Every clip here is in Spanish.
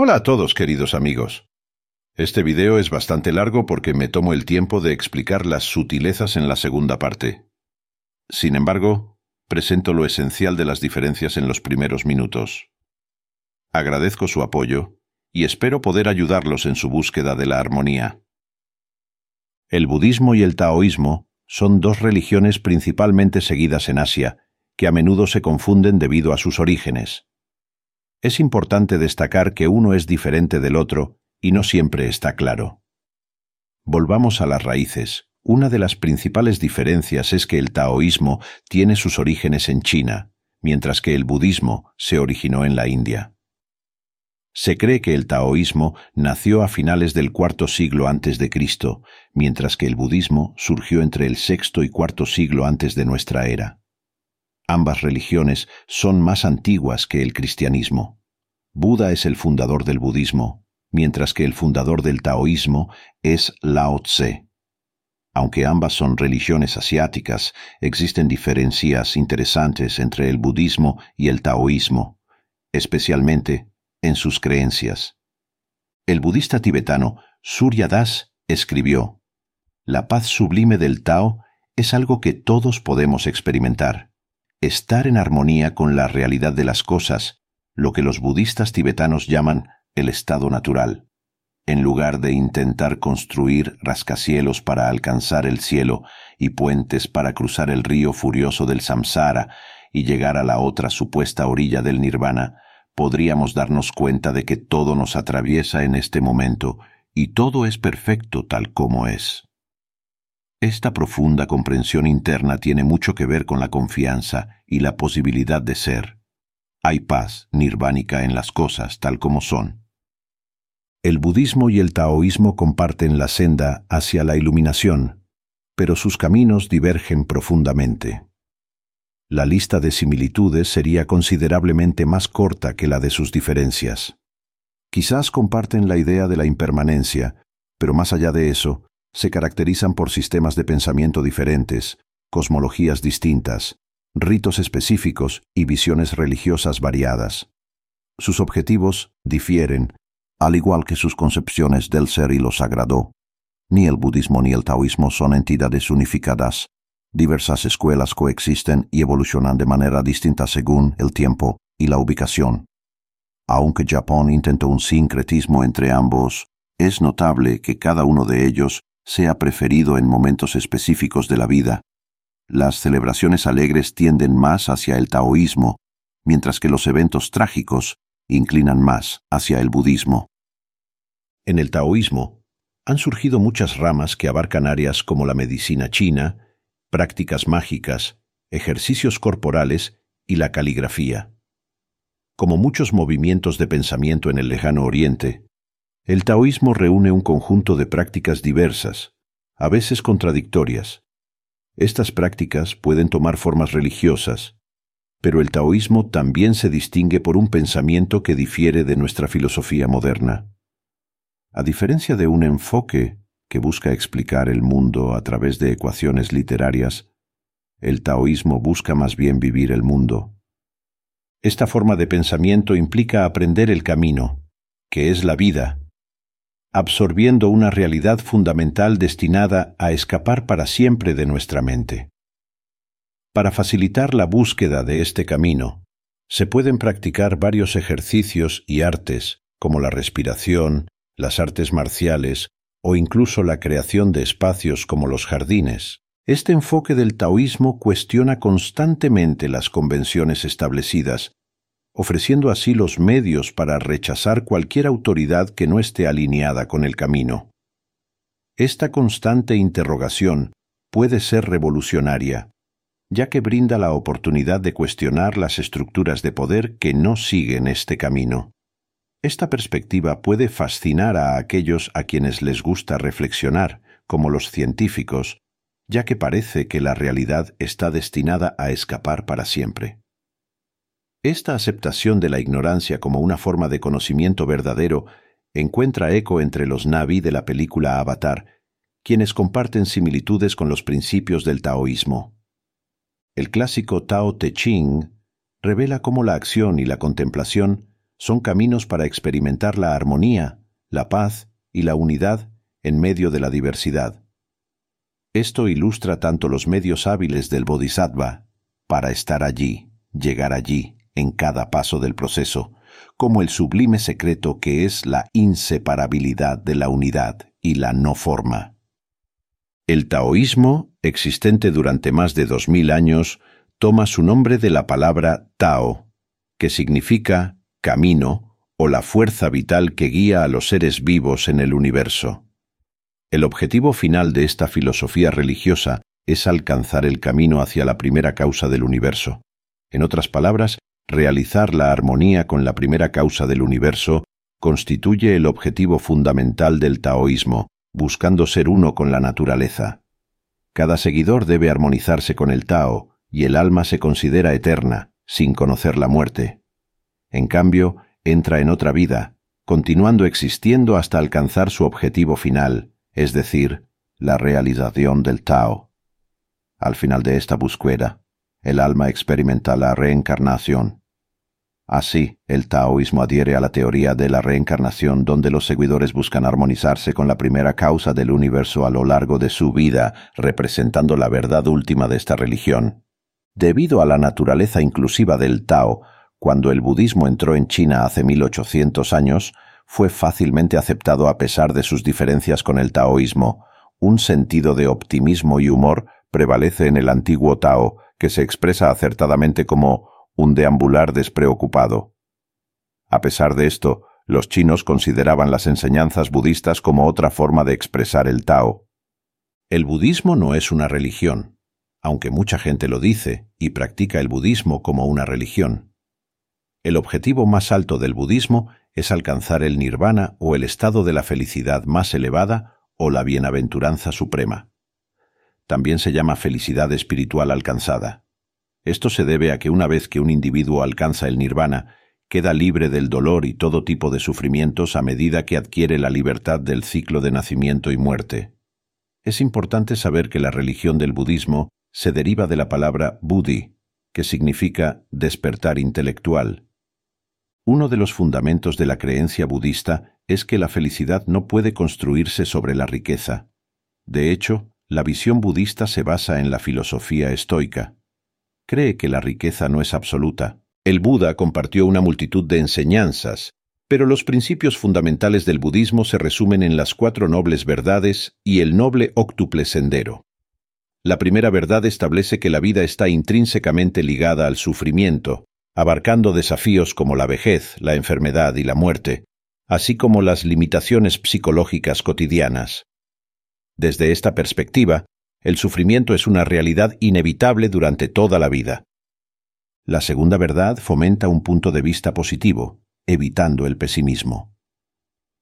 Hola a todos, queridos amigos. Este video es bastante largo porque me tomo el tiempo de explicar las sutilezas en la segunda parte. Sin embargo, presento lo esencial de las diferencias en los primeros minutos. Agradezco su apoyo y espero poder ayudarlos en su búsqueda de la armonía. El budismo y el taoísmo son dos religiones principalmente seguidas en Asia, que a menudo se confunden debido a sus orígenes. Es importante destacar que uno es diferente del otro y no siempre está claro. Volvamos a las raíces. Una de las principales diferencias es que el taoísmo tiene sus orígenes en China, mientras que el budismo se originó en la India. Se cree que el taoísmo nació a finales del cuarto siglo antes de Cristo, mientras que el budismo surgió entre el sexto y cuarto siglo antes de nuestra era. Ambas religiones son más antiguas que el cristianismo. Buda es el fundador del budismo, mientras que el fundador del taoísmo es Lao Tse. Aunque ambas son religiones asiáticas, existen diferencias interesantes entre el budismo y el taoísmo, especialmente en sus creencias. El budista tibetano Surya Das escribió, La paz sublime del Tao es algo que todos podemos experimentar estar en armonía con la realidad de las cosas, lo que los budistas tibetanos llaman el estado natural. En lugar de intentar construir rascacielos para alcanzar el cielo y puentes para cruzar el río furioso del samsara y llegar a la otra supuesta orilla del nirvana, podríamos darnos cuenta de que todo nos atraviesa en este momento y todo es perfecto tal como es. Esta profunda comprensión interna tiene mucho que ver con la confianza y la posibilidad de ser. Hay paz nirvánica en las cosas tal como son. El budismo y el taoísmo comparten la senda hacia la iluminación, pero sus caminos divergen profundamente. La lista de similitudes sería considerablemente más corta que la de sus diferencias. Quizás comparten la idea de la impermanencia, pero más allá de eso, se caracterizan por sistemas de pensamiento diferentes, cosmologías distintas, ritos específicos y visiones religiosas variadas. Sus objetivos difieren, al igual que sus concepciones del ser y lo sagrado. Ni el budismo ni el taoísmo son entidades unificadas. Diversas escuelas coexisten y evolucionan de manera distinta según el tiempo y la ubicación. Aunque Japón intentó un sincretismo entre ambos, es notable que cada uno de ellos sea preferido en momentos específicos de la vida. Las celebraciones alegres tienden más hacia el taoísmo, mientras que los eventos trágicos inclinan más hacia el budismo. En el taoísmo han surgido muchas ramas que abarcan áreas como la medicina china, prácticas mágicas, ejercicios corporales y la caligrafía. Como muchos movimientos de pensamiento en el lejano oriente, el taoísmo reúne un conjunto de prácticas diversas, a veces contradictorias. Estas prácticas pueden tomar formas religiosas, pero el taoísmo también se distingue por un pensamiento que difiere de nuestra filosofía moderna. A diferencia de un enfoque que busca explicar el mundo a través de ecuaciones literarias, el taoísmo busca más bien vivir el mundo. Esta forma de pensamiento implica aprender el camino, que es la vida, absorbiendo una realidad fundamental destinada a escapar para siempre de nuestra mente. Para facilitar la búsqueda de este camino, se pueden practicar varios ejercicios y artes, como la respiración, las artes marciales o incluso la creación de espacios como los jardines. Este enfoque del taoísmo cuestiona constantemente las convenciones establecidas ofreciendo así los medios para rechazar cualquier autoridad que no esté alineada con el camino. Esta constante interrogación puede ser revolucionaria, ya que brinda la oportunidad de cuestionar las estructuras de poder que no siguen este camino. Esta perspectiva puede fascinar a aquellos a quienes les gusta reflexionar, como los científicos, ya que parece que la realidad está destinada a escapar para siempre. Esta aceptación de la ignorancia como una forma de conocimiento verdadero encuentra eco entre los Navi de la película Avatar, quienes comparten similitudes con los principios del taoísmo. El clásico Tao Te Ching revela cómo la acción y la contemplación son caminos para experimentar la armonía, la paz y la unidad en medio de la diversidad. Esto ilustra tanto los medios hábiles del Bodhisattva para estar allí, llegar allí, en cada paso del proceso, como el sublime secreto que es la inseparabilidad de la unidad y la no forma. El taoísmo, existente durante más de dos mil años, toma su nombre de la palabra Tao, que significa camino o la fuerza vital que guía a los seres vivos en el universo. El objetivo final de esta filosofía religiosa es alcanzar el camino hacia la primera causa del universo. En otras palabras, realizar la armonía con la primera causa del universo constituye el objetivo fundamental del taoísmo, buscando ser uno con la naturaleza. Cada seguidor debe armonizarse con el Tao, y el alma se considera eterna, sin conocer la muerte. En cambio, entra en otra vida, continuando existiendo hasta alcanzar su objetivo final, es decir, la realización del Tao. Al final de esta búsqueda, el alma experimenta la reencarnación. Así, el taoísmo adhiere a la teoría de la reencarnación donde los seguidores buscan armonizarse con la primera causa del universo a lo largo de su vida, representando la verdad última de esta religión. Debido a la naturaleza inclusiva del Tao, cuando el budismo entró en China hace 1800 años, fue fácilmente aceptado a pesar de sus diferencias con el taoísmo. Un sentido de optimismo y humor prevalece en el antiguo Tao, que se expresa acertadamente como un deambular despreocupado. A pesar de esto, los chinos consideraban las enseñanzas budistas como otra forma de expresar el Tao. El budismo no es una religión, aunque mucha gente lo dice y practica el budismo como una religión. El objetivo más alto del budismo es alcanzar el nirvana o el estado de la felicidad más elevada o la bienaventuranza suprema. También se llama felicidad espiritual alcanzada. Esto se debe a que una vez que un individuo alcanza el nirvana, queda libre del dolor y todo tipo de sufrimientos a medida que adquiere la libertad del ciclo de nacimiento y muerte. Es importante saber que la religión del budismo se deriva de la palabra buddhi, que significa despertar intelectual. Uno de los fundamentos de la creencia budista es que la felicidad no puede construirse sobre la riqueza. De hecho, la visión budista se basa en la filosofía estoica cree que la riqueza no es absoluta. El Buda compartió una multitud de enseñanzas, pero los principios fundamentales del budismo se resumen en las cuatro nobles verdades y el noble óctuple sendero. La primera verdad establece que la vida está intrínsecamente ligada al sufrimiento, abarcando desafíos como la vejez, la enfermedad y la muerte, así como las limitaciones psicológicas cotidianas. Desde esta perspectiva, el sufrimiento es una realidad inevitable durante toda la vida. La segunda verdad fomenta un punto de vista positivo, evitando el pesimismo.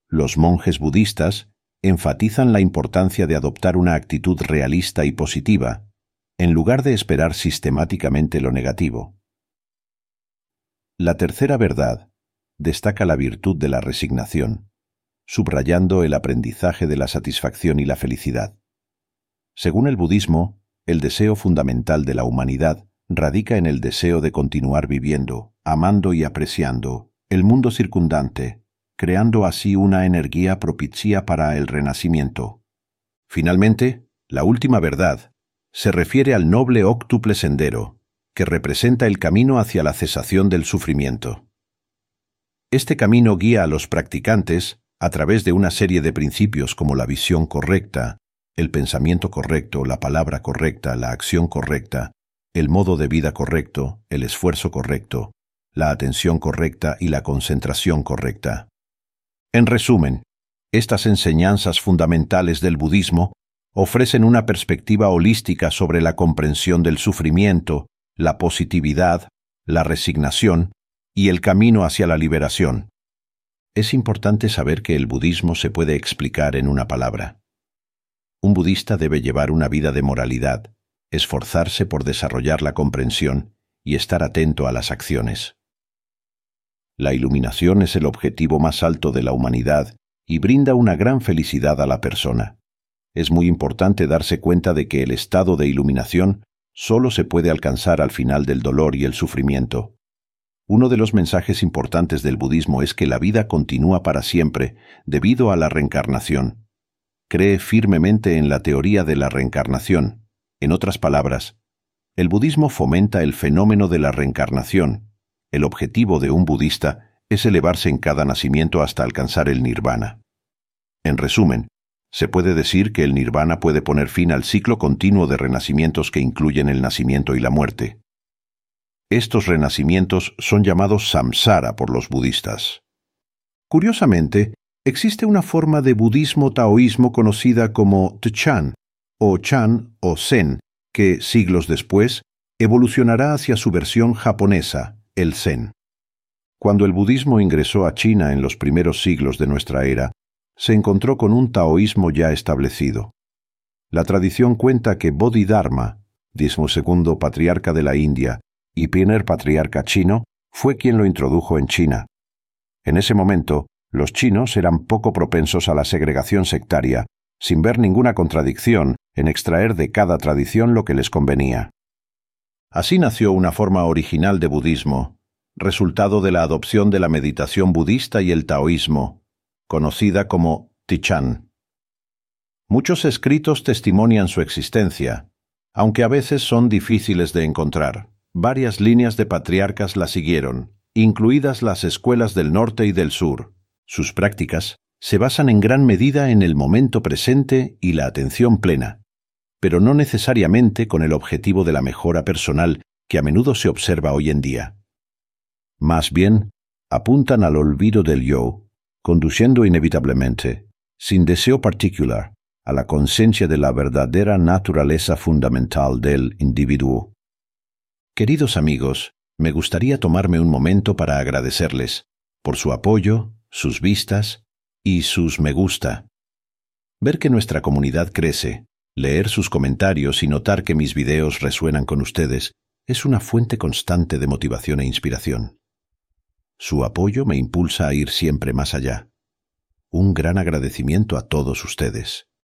Los monjes budistas enfatizan la importancia de adoptar una actitud realista y positiva, en lugar de esperar sistemáticamente lo negativo. La tercera verdad destaca la virtud de la resignación, subrayando el aprendizaje de la satisfacción y la felicidad. Según el budismo, el deseo fundamental de la humanidad radica en el deseo de continuar viviendo, amando y apreciando el mundo circundante, creando así una energía propicia para el renacimiento. Finalmente, la última verdad se refiere al noble óctuple sendero, que representa el camino hacia la cesación del sufrimiento. Este camino guía a los practicantes a través de una serie de principios como la visión correcta, el pensamiento correcto, la palabra correcta, la acción correcta, el modo de vida correcto, el esfuerzo correcto, la atención correcta y la concentración correcta. En resumen, estas enseñanzas fundamentales del budismo ofrecen una perspectiva holística sobre la comprensión del sufrimiento, la positividad, la resignación y el camino hacia la liberación. Es importante saber que el budismo se puede explicar en una palabra. Un budista debe llevar una vida de moralidad, esforzarse por desarrollar la comprensión y estar atento a las acciones. La iluminación es el objetivo más alto de la humanidad y brinda una gran felicidad a la persona. Es muy importante darse cuenta de que el estado de iluminación solo se puede alcanzar al final del dolor y el sufrimiento. Uno de los mensajes importantes del budismo es que la vida continúa para siempre debido a la reencarnación. Cree firmemente en la teoría de la reencarnación. En otras palabras, el budismo fomenta el fenómeno de la reencarnación. El objetivo de un budista es elevarse en cada nacimiento hasta alcanzar el nirvana. En resumen, se puede decir que el nirvana puede poner fin al ciclo continuo de renacimientos que incluyen el nacimiento y la muerte. Estos renacimientos son llamados samsara por los budistas. Curiosamente, existe una forma de budismo taoísmo conocida como Tchan, o Chan o Zen, que, siglos después, evolucionará hacia su versión japonesa, el Zen. Cuando el budismo ingresó a China en los primeros siglos de nuestra era, se encontró con un taoísmo ya establecido. La tradición cuenta que Bodhidharma, segundo patriarca de la India, y primer patriarca chino, fue quien lo introdujo en China. En ese momento, los chinos eran poco propensos a la segregación sectaria, sin ver ninguna contradicción en extraer de cada tradición lo que les convenía. Así nació una forma original de budismo, resultado de la adopción de la meditación budista y el taoísmo, conocida como Tichan. Muchos escritos testimonian su existencia, aunque a veces son difíciles de encontrar. Varias líneas de patriarcas la siguieron, incluidas las escuelas del norte y del sur. Sus prácticas se basan en gran medida en el momento presente y la atención plena, pero no necesariamente con el objetivo de la mejora personal que a menudo se observa hoy en día. Más bien, apuntan al olvido del yo, conduciendo inevitablemente, sin deseo particular, a la conciencia de la verdadera naturaleza fundamental del individuo. Queridos amigos, me gustaría tomarme un momento para agradecerles por su apoyo, sus vistas y sus me gusta. Ver que nuestra comunidad crece, leer sus comentarios y notar que mis videos resuenan con ustedes es una fuente constante de motivación e inspiración. Su apoyo me impulsa a ir siempre más allá. Un gran agradecimiento a todos ustedes.